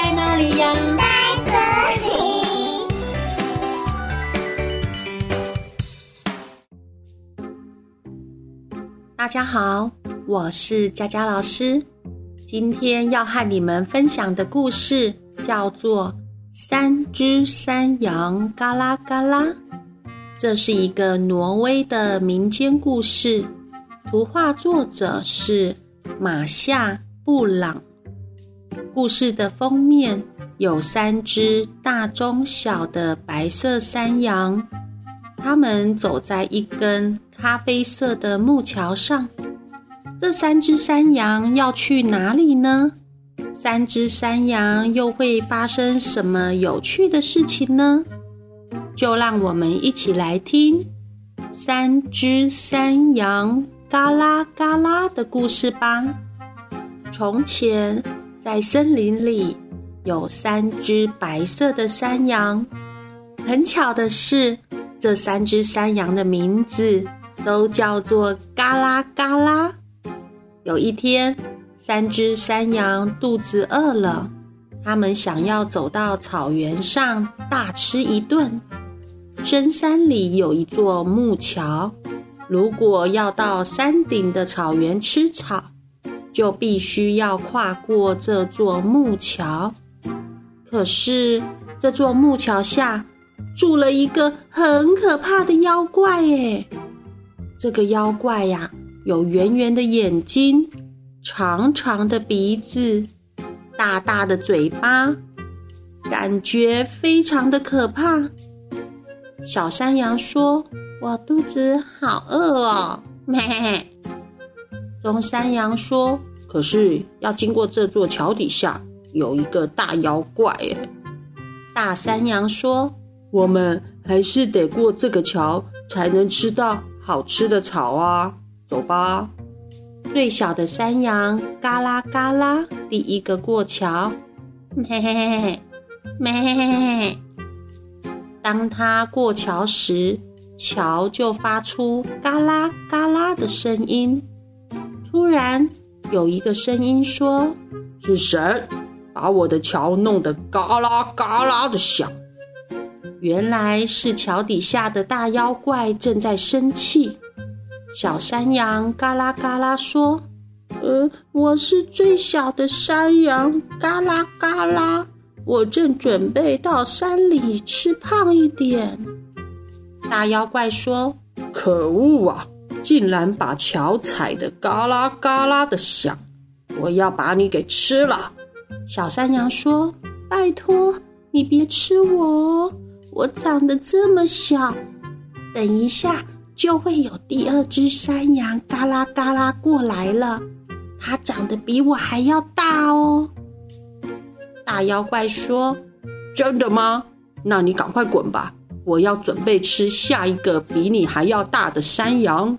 在哪里呀？在这里。大家好，我是佳佳老师。今天要和你们分享的故事叫做《三只山羊嘎啦嘎啦》。这是一个挪威的民间故事，图画作者是马夏布朗。故事的封面有三只大、中、小的白色山羊。它们走在一根咖啡色的木桥上。这三只山羊要去哪里呢？三只山羊又会发生什么有趣的事情呢？就让我们一起来听三只山羊嘎啦嘎啦的故事吧。从前，在森林里有三只白色的山羊。很巧的是，这三只山羊的名字都叫做嘎啦嘎啦。有一天，三只山羊肚子饿了，它们想要走到草原上大吃一顿。深山里有一座木桥，如果要到山顶的草原吃草，就必须要跨过这座木桥。可是，这座木桥下，住了一个很可怕的妖怪耶，这个妖怪呀，有圆圆的眼睛，长长的鼻子，大大的嘴巴，感觉非常的可怕。小山羊说：“我肚子好饿哦。”咩。中山羊说：“可是要经过这座桥底下有一个大妖怪诶。”大山羊说。我们还是得过这个桥，才能吃到好吃的草啊！走吧。最小的山羊嘎啦嘎啦，第一个过桥。嘿嘿嘿嘿，咩嘿嘿嘿。当它过桥时，桥就发出嘎啦嘎啦的声音。突然，有一个声音说：“是谁把我的桥弄得嘎啦嘎啦的响？”原来是桥底下的大妖怪正在生气。小山羊嘎啦嘎啦说：“呃，我是最小的山羊，嘎啦嘎啦，我正准备到山里吃胖一点。”大妖怪说：“可恶啊，竟然把桥踩得嘎啦嘎啦的响，我要把你给吃了。”小山羊说：“拜托，你别吃我。”我长得这么小，等一下就会有第二只山羊嘎啦嘎啦过来了。它长得比我还要大哦。大妖怪说：“真的吗？那你赶快滚吧！我要准备吃下一个比你还要大的山羊。”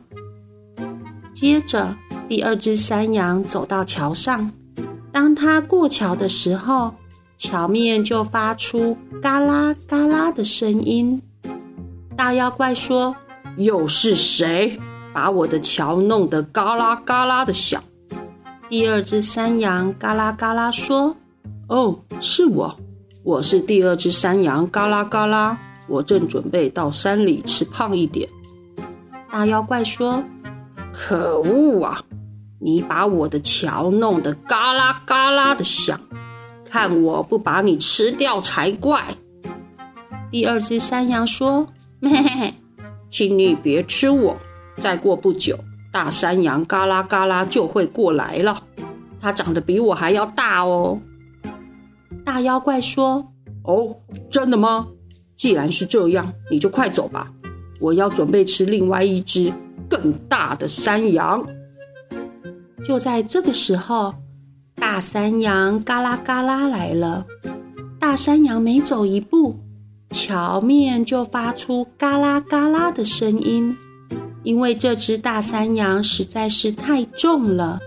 接着，第二只山羊走到桥上，当它过桥的时候。桥面就发出嘎啦嘎啦的声音。大妖怪说：“又是谁把我的桥弄得嘎啦嘎啦的响？”第二只山羊嘎啦嘎啦说：“哦，是我，我是第二只山羊嘎啦嘎啦，我正准备到山里吃胖一点。”大妖怪说：“可恶啊！你把我的桥弄得嘎啦嘎啦的响。”看我不把你吃掉才怪！第二只山羊说：“嘿嘿嘿，请你别吃我。再过不久，大山羊嘎啦嘎啦就会过来了。它长得比我还要大哦。”大妖怪说：“哦，真的吗？既然是这样，你就快走吧。我要准备吃另外一只更大的山羊。”就在这个时候。大山羊嘎啦嘎啦来了，大山羊每走一步，桥面就发出嘎啦嘎啦的声音。因为这只大山羊实在是太重了，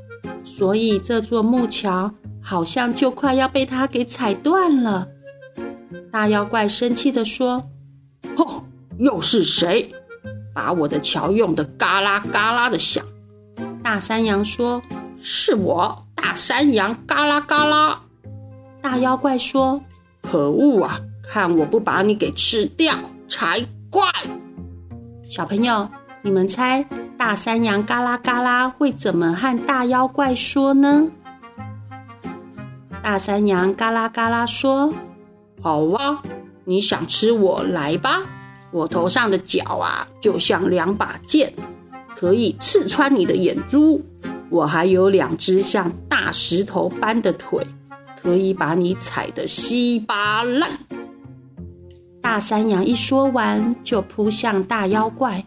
所以这座木桥好像就快要被它给踩断了。大妖怪生气地说：“吼，又是谁把我的桥用得嘎啦嘎啦的响？”大山羊说：“是我。”大山羊嘎啦嘎啦，大妖怪说：“可恶啊！看我不把你给吃掉才怪！”小朋友，你们猜大山羊嘎啦嘎啦会怎么和大妖怪说呢？大山羊嘎啦嘎啦说：“好啊，你想吃我来吧！我头上的角啊，就像两把剑，可以刺穿你的眼珠。我还有两只像大石头般的腿，可以把你踩得稀巴烂。”大山羊一说完，就扑向大妖怪。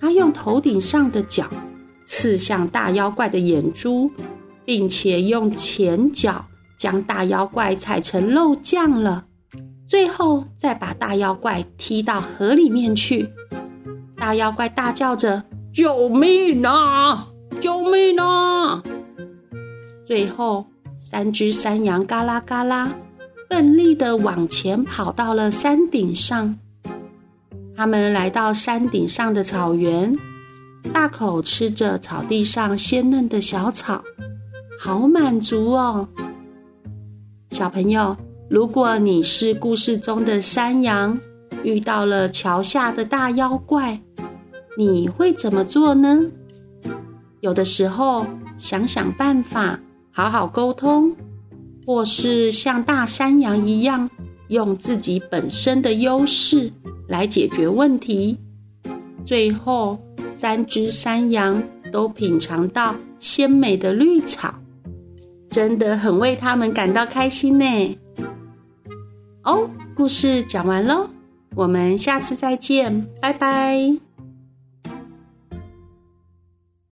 他用头顶上的角刺向大妖怪的眼珠，并且用前脚将大妖怪踩成肉酱了。最后，再把大妖怪踢到河里面去。大妖怪大叫着：“救命啊！救命啊！”最后，三只山羊嘎啦嘎啦。奋力的往前跑到了山顶上。他们来到山顶上的草原，大口吃着草地上鲜嫩的小草，好满足哦。小朋友，如果你是故事中的山羊，遇到了桥下的大妖怪，你会怎么做呢？有的时候，想想办法，好好沟通。或是像大山羊一样，用自己本身的优势来解决问题。最后，三只山羊都品尝到鲜美的绿草，真的很为他们感到开心呢。哦，故事讲完喽，我们下次再见，拜拜。